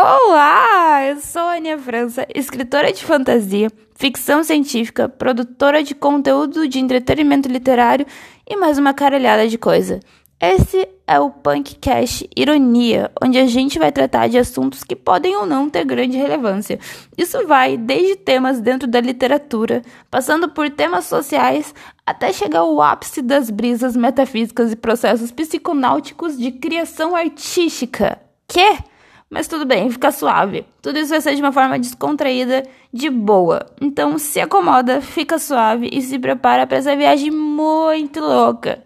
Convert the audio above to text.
Olá, eu sou a Ania França, escritora de fantasia, ficção científica, produtora de conteúdo de entretenimento literário e mais uma caralhada de coisa. Esse é o Punkcast Ironia, onde a gente vai tratar de assuntos que podem ou não ter grande relevância. Isso vai desde temas dentro da literatura, passando por temas sociais, até chegar ao ápice das brisas metafísicas e processos psiconáuticos de criação artística. Que? Mas tudo bem, fica suave. Tudo isso vai ser de uma forma descontraída, de boa. Então se acomoda, fica suave e se prepara para essa viagem muito louca.